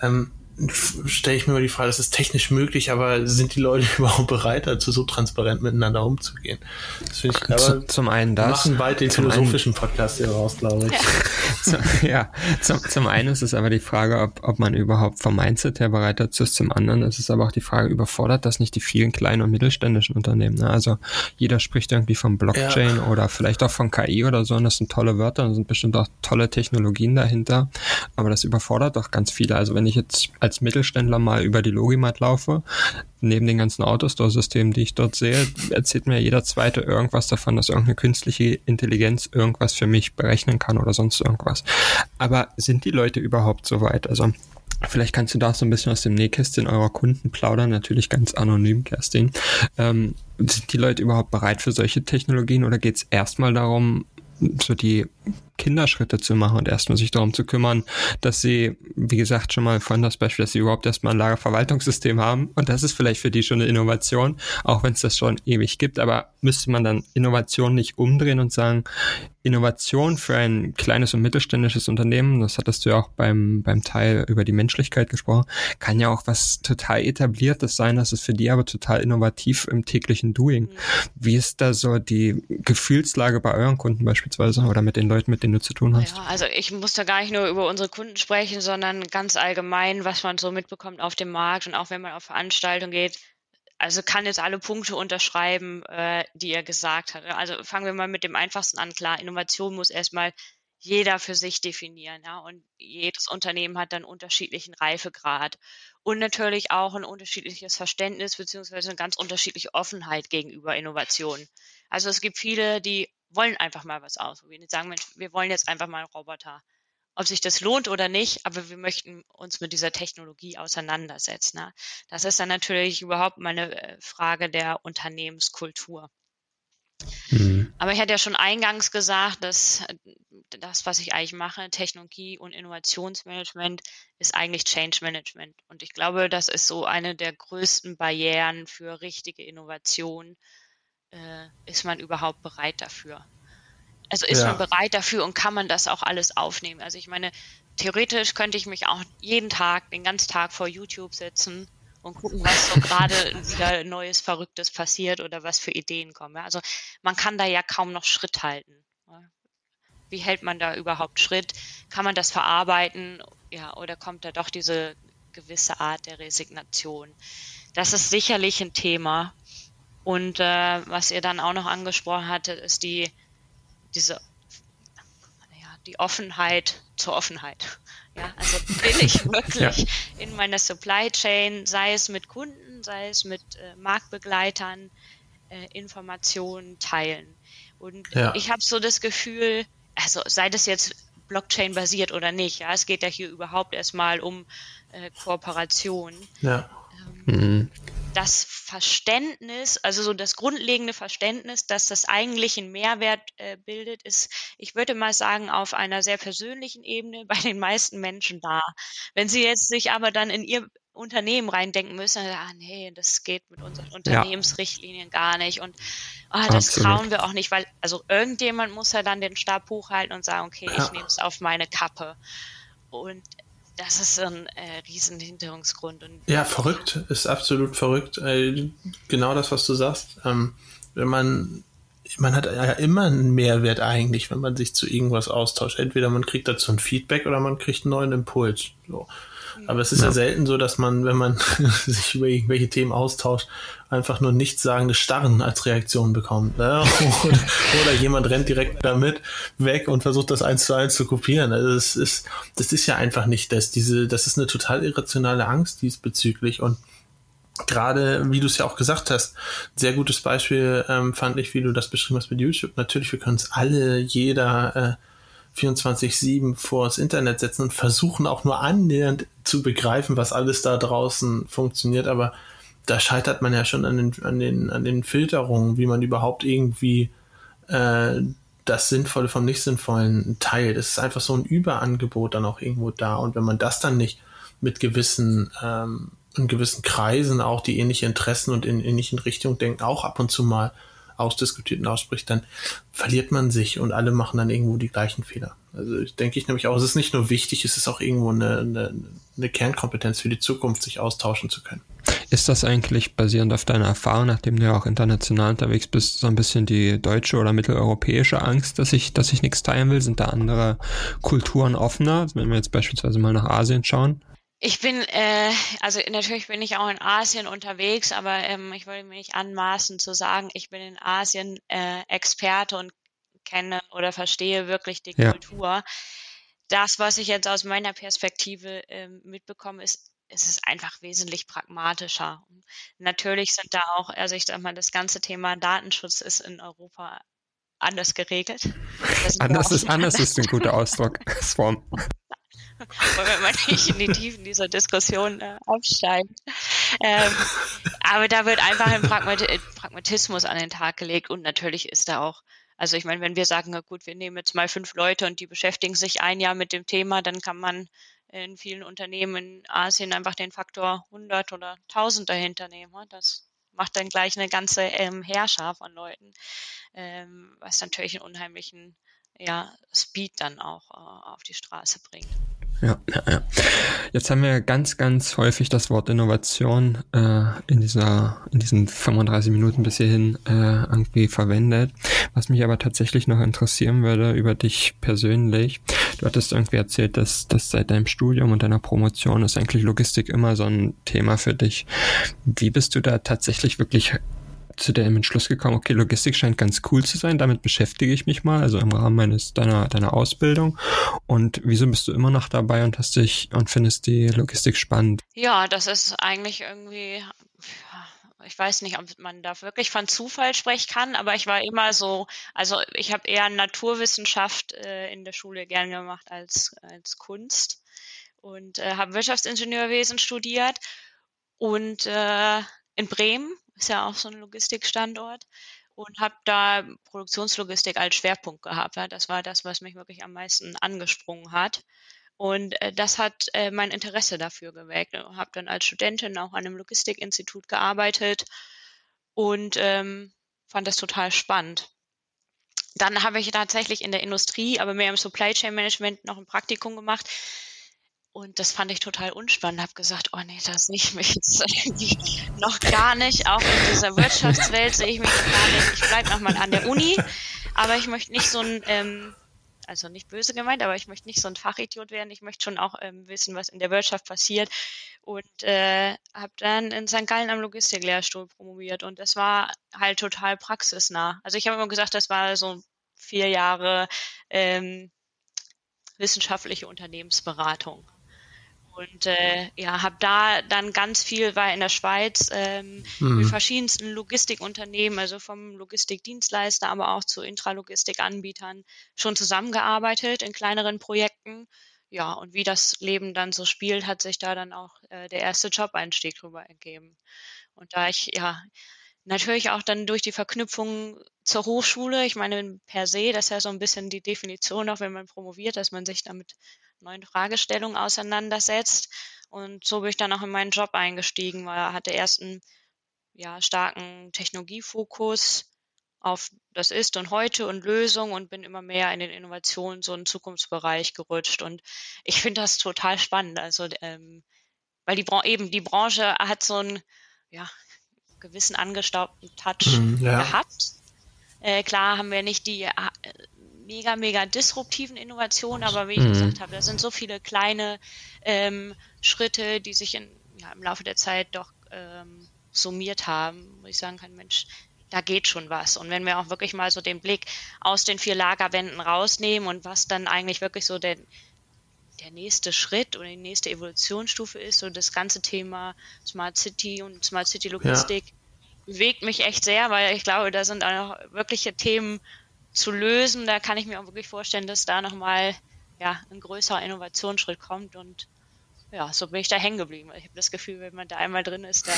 ähm, stelle ich mir mal die Frage, das ist technisch möglich, aber sind die Leute <laughs> überhaupt bereit dazu, so transparent miteinander umzugehen? Das finde ich, aber zum einen das. Wir machen bald den philosophischen einen, Podcast hier raus, glaube ich. <laughs> zum, ja, zum, zum einen ist es aber die Frage, ob, ob man überhaupt vom Mindset her bereit dazu ist. Zum anderen ist es aber auch die Frage, überfordert das nicht die vielen kleinen und mittelständischen Unternehmen? Ne? Also jeder spricht irgendwie von Blockchain ja. oder vielleicht auch von KI oder so und das sind tolle Wörter und sind bestimmt auch tolle Technologien dahinter. Aber das überfordert doch ganz viele. Also wenn ich jetzt als Mittelständler mal über die Logimat laufe, neben den ganzen Autostore-Systemen, die ich dort sehe, erzählt mir jeder zweite irgendwas davon, dass irgendeine künstliche Intelligenz irgendwas für mich berechnen kann oder sonst irgendwas. Aber sind die Leute überhaupt so weit? Also Vielleicht kannst du da so ein bisschen aus dem Nähkästchen eurer Kunden plaudern, natürlich ganz anonym, Kerstin. Ähm, sind die Leute überhaupt bereit für solche Technologien oder geht es erstmal darum, so die Kinderschritte zu machen und erstmal sich darum zu kümmern, dass sie, wie gesagt, schon mal von das Beispiel, dass sie überhaupt erstmal ein Lagerverwaltungssystem haben. Und das ist vielleicht für die schon eine Innovation, auch wenn es das schon ewig gibt. Aber müsste man dann Innovation nicht umdrehen und sagen, Innovation für ein kleines und mittelständisches Unternehmen, das hattest du ja auch beim, beim Teil über die Menschlichkeit gesprochen, kann ja auch was total etabliertes sein, das ist für die aber total innovativ im täglichen Doing. Mhm. Wie ist da so die Gefühlslage bei euren Kunden beispielsweise oder mit den Leuten, mit denen du zu tun hast? Ja, also ich muss da gar nicht nur über unsere Kunden sprechen, sondern ganz allgemein, was man so mitbekommt auf dem Markt und auch wenn man auf Veranstaltungen geht, also kann jetzt alle Punkte unterschreiben, äh, die er gesagt hat. Also fangen wir mal mit dem einfachsten an. Klar, Innovation muss erstmal jeder für sich definieren. Ja? Und jedes Unternehmen hat dann unterschiedlichen Reifegrad und natürlich auch ein unterschiedliches Verständnis beziehungsweise eine ganz unterschiedliche Offenheit gegenüber Innovationen. Also es gibt viele, die wollen einfach mal was ausprobieren. Die sagen, Mensch, wir wollen jetzt einfach mal einen Roboter ob sich das lohnt oder nicht, aber wir möchten uns mit dieser Technologie auseinandersetzen. Ne? Das ist dann natürlich überhaupt mal eine äh, Frage der Unternehmenskultur. Mhm. Aber ich hatte ja schon eingangs gesagt, dass äh, das, was ich eigentlich mache, Technologie und Innovationsmanagement, ist eigentlich Change Management. Und ich glaube, das ist so eine der größten Barrieren für richtige Innovation. Äh, ist man überhaupt bereit dafür? Also ist ja. man bereit dafür und kann man das auch alles aufnehmen? Also ich meine, theoretisch könnte ich mich auch jeden Tag, den ganzen Tag vor YouTube setzen und gucken, was so <laughs> gerade wieder Neues, Verrücktes passiert oder was für Ideen kommen. Also man kann da ja kaum noch Schritt halten. Wie hält man da überhaupt Schritt? Kann man das verarbeiten? Ja, oder kommt da doch diese gewisse Art der Resignation? Das ist sicherlich ein Thema. Und äh, was ihr dann auch noch angesprochen hattet, ist die diese, ja, die Offenheit zur Offenheit. Ja, also will ich <laughs> wirklich ja. in meiner Supply Chain, sei es mit Kunden, sei es mit äh, Marktbegleitern, äh, Informationen teilen. Und ja. ich habe so das Gefühl, also sei das jetzt Blockchain basiert oder nicht, ja, es geht ja hier überhaupt erstmal um äh, Kooperation. Ja. Ähm, mhm. Das Verständnis, also so das grundlegende Verständnis, dass das eigentlich einen Mehrwert äh, bildet, ist, ich würde mal sagen, auf einer sehr persönlichen Ebene <laughs> bei den meisten Menschen da. Wenn sie jetzt sich aber dann in ihr Unternehmen reindenken müssen, ah nee, das geht mit unseren Unternehmensrichtlinien ja. gar nicht und ah, das Absolut. trauen wir auch nicht, weil also irgendjemand muss ja dann den Stab hochhalten und sagen, okay, ja. ich nehme es auf meine Kappe. Und das ist ein äh, riesen Hinderungsgrund. Und ja, verrückt, ist absolut verrückt. Äh, genau das, was du sagst. Ähm, wenn man, man hat ja immer einen Mehrwert eigentlich, wenn man sich zu irgendwas austauscht. Entweder man kriegt dazu ein Feedback oder man kriegt einen neuen Impuls. So. Aber es ist ja. ja selten so, dass man, wenn man <laughs> sich über irgendwelche Themen austauscht, einfach nur nichtssagende Starren als Reaktion bekommt. Ne? <laughs> Oder, oder, jemand rennt direkt damit weg und versucht das eins zu eins zu kopieren. Also das ist, das ist ja einfach nicht das. Diese, das ist eine total irrationale Angst diesbezüglich und gerade, wie du es ja auch gesagt hast, sehr gutes Beispiel ähm, fand ich, wie du das beschrieben hast mit YouTube. Natürlich, wir können es alle, jeder äh, 24-7 vors Internet setzen und versuchen auch nur annähernd zu begreifen, was alles da draußen funktioniert, aber da scheitert man ja schon an den, an den, an den Filterungen, wie man überhaupt irgendwie äh, das Sinnvolle vom Nicht-Sinnvollen teilt. Es ist einfach so ein Überangebot dann auch irgendwo da. Und wenn man das dann nicht mit gewissen, ähm, in gewissen Kreisen auch, die ähnliche Interessen und in ähnlichen Richtungen denken, auch ab und zu mal ausdiskutiert und ausspricht, dann verliert man sich und alle machen dann irgendwo die gleichen Fehler. Also denke ich nämlich auch, es ist nicht nur wichtig, es ist auch irgendwo eine, eine, eine Kernkompetenz für die Zukunft, sich austauschen zu können. Ist das eigentlich basierend auf deiner Erfahrung, nachdem du ja auch international unterwegs bist, so ein bisschen die deutsche oder mitteleuropäische Angst, dass ich, dass ich nichts teilen will? Sind da andere Kulturen offener? Wenn wir jetzt beispielsweise mal nach Asien schauen? Ich bin, äh, also natürlich bin ich auch in Asien unterwegs, aber ähm, ich wollte mir nicht anmaßen zu sagen, ich bin in Asien äh, Experte und kenne oder verstehe wirklich die ja. Kultur. Das, was ich jetzt aus meiner Perspektive ähm, mitbekomme, ist, es ist einfach wesentlich pragmatischer. Natürlich sind da auch, also ich sag mal, das ganze Thema Datenschutz ist in Europa anders geregelt. Anders ist, anders ist ein guter Ausdrucksform. <laughs> <laughs> wir mal nicht in die Tiefen dieser Diskussion äh, aufsteigen. Ähm, aber da wird einfach ein Pragmat Pragmatismus an den Tag gelegt und natürlich ist da auch, also ich meine, wenn wir sagen, gut, wir nehmen jetzt mal fünf Leute und die beschäftigen sich ein Jahr mit dem Thema, dann kann man in vielen Unternehmen in Asien einfach den Faktor 100 oder 1000 dahinter nehmen. Das macht dann gleich eine ganze ähm, Herrscher von Leuten, ähm, was natürlich einen unheimlichen ja, Speed dann auch äh, auf die Straße bringt. Ja, ja, ja. Jetzt haben wir ganz, ganz häufig das Wort Innovation äh, in dieser, in diesen 35 Minuten bis hierhin äh, irgendwie verwendet. Was mich aber tatsächlich noch interessieren würde über dich persönlich. Du hattest irgendwie erzählt, dass, dass seit deinem Studium und deiner Promotion ist eigentlich Logistik immer so ein Thema für dich. Wie bist du da tatsächlich wirklich zu dem Entschluss gekommen, okay, Logistik scheint ganz cool zu sein, damit beschäftige ich mich mal, also im Rahmen meines deiner deiner Ausbildung. Und wieso bist du immer noch dabei und hast dich und findest die Logistik spannend? Ja, das ist eigentlich irgendwie ich weiß nicht, ob man da wirklich von Zufall sprechen kann, aber ich war immer so, also ich habe eher Naturwissenschaft äh, in der Schule gern gemacht als, als Kunst und äh, habe Wirtschaftsingenieurwesen studiert und äh, in Bremen ist ja auch so ein Logistikstandort und habe da Produktionslogistik als Schwerpunkt gehabt. Ja. Das war das, was mich wirklich am meisten angesprungen hat. Und äh, das hat äh, mein Interesse dafür geweckt. Ich habe dann als Studentin auch an einem Logistikinstitut gearbeitet und ähm, fand das total spannend. Dann habe ich tatsächlich in der Industrie, aber mehr im Supply Chain Management noch ein Praktikum gemacht und das fand ich total unspannend. Habe gesagt, oh nee, das sehe ich mich jetzt irgendwie <laughs> noch gar nicht. Auch in dieser Wirtschaftswelt sehe ich mich noch gar nicht. Ich bleibe nochmal an der Uni, aber ich möchte nicht so ein, ähm, also nicht böse gemeint, aber ich möchte nicht so ein Fachidiot werden. Ich möchte schon auch ähm, wissen, was in der Wirtschaft passiert. Und äh, habe dann in St. Gallen am Logistiklehrstuhl promoviert. Und das war halt total praxisnah. Also ich habe immer gesagt, das war so vier Jahre ähm, wissenschaftliche Unternehmensberatung. Und äh, ja, habe da dann ganz viel, war in der Schweiz ähm, mhm. mit verschiedensten Logistikunternehmen, also vom Logistikdienstleister, aber auch zu Intralogistikanbietern schon zusammengearbeitet in kleineren Projekten. ja, und wie das Leben dann so spielt, hat sich da dann auch äh, der erste Job-Einstieg drüber ergeben. Und da ich ja natürlich auch dann durch die Verknüpfung zur Hochschule, ich meine per se, das ist ja so ein bisschen die Definition, auch wenn man promoviert, dass man sich damit neuen Fragestellungen auseinandersetzt. Und so bin ich dann auch in meinen Job eingestiegen, weil er hatte erst einen ja, starken Technologiefokus auf das Ist und Heute und Lösung und bin immer mehr in den Innovationen, so einen Zukunftsbereich gerutscht. Und ich finde das total spannend. Also, ähm, weil die Bran eben die Branche hat so einen ja, gewissen angestaubten Touch mhm, ja. gehabt. Äh, klar haben wir nicht die äh, mega, mega disruptiven Innovationen, aber wie ich mhm. gesagt habe, da sind so viele kleine ähm, Schritte, die sich in, ja, im Laufe der Zeit doch ähm, summiert haben, wo ich sagen kann, Mensch, da geht schon was. Und wenn wir auch wirklich mal so den Blick aus den vier Lagerwänden rausnehmen und was dann eigentlich wirklich so der, der nächste Schritt oder die nächste Evolutionsstufe ist, so das ganze Thema Smart City und Smart City Logistik, ja. bewegt mich echt sehr, weil ich glaube, da sind auch wirkliche Themen zu lösen. Da kann ich mir auch wirklich vorstellen, dass da nochmal ja, ein größerer Innovationsschritt kommt und ja, so bin ich da hängen geblieben. Ich habe das Gefühl, wenn man da einmal drin ist, da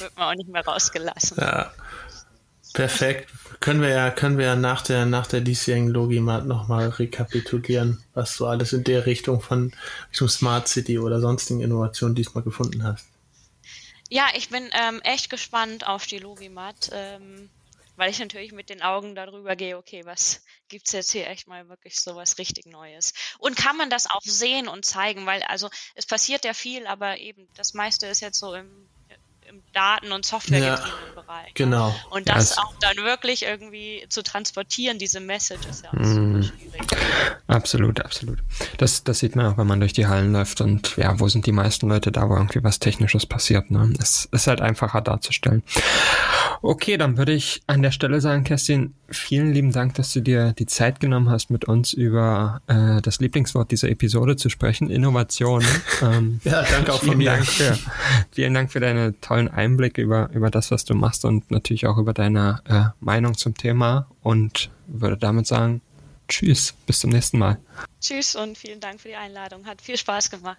wird man auch nicht mehr rausgelassen. Ja, Perfekt. Können wir ja, können wir ja nach der, nach der diesjährigen Logimat nochmal rekapitulieren, was du alles in der Richtung von Richtung Smart City oder sonstigen Innovationen diesmal gefunden hast. Ja, ich bin ähm, echt gespannt auf die Logimat, ähm, weil ich natürlich mit den Augen darüber gehe, okay, was gibt's jetzt hier echt mal wirklich so was richtig Neues? Und kann man das auch sehen und zeigen, weil also es passiert ja viel, aber eben das meiste ist jetzt so im im Daten- und Softwaregetriebenen ja, Bereich. Genau. Und das ja, auch dann wirklich irgendwie zu transportieren, diese Message ist ja auch mm, schwierig. Absolut, absolut. Das, das sieht man auch, wenn man durch die Hallen läuft und ja, wo sind die meisten Leute da, wo irgendwie was Technisches passiert. Ne? Es ist halt einfacher darzustellen. Okay, dann würde ich an der Stelle sagen, Kerstin, vielen lieben Dank, dass du dir die Zeit genommen hast, mit uns über äh, das Lieblingswort dieser Episode zu sprechen, Innovation. <laughs> Ähm, ja, danke auch von mir. Dank für, vielen Dank für deine tollen Einblicke über, über das, was du machst und natürlich auch über deine äh, Meinung zum Thema und würde damit sagen, tschüss, bis zum nächsten Mal. Tschüss und vielen Dank für die Einladung. Hat viel Spaß gemacht.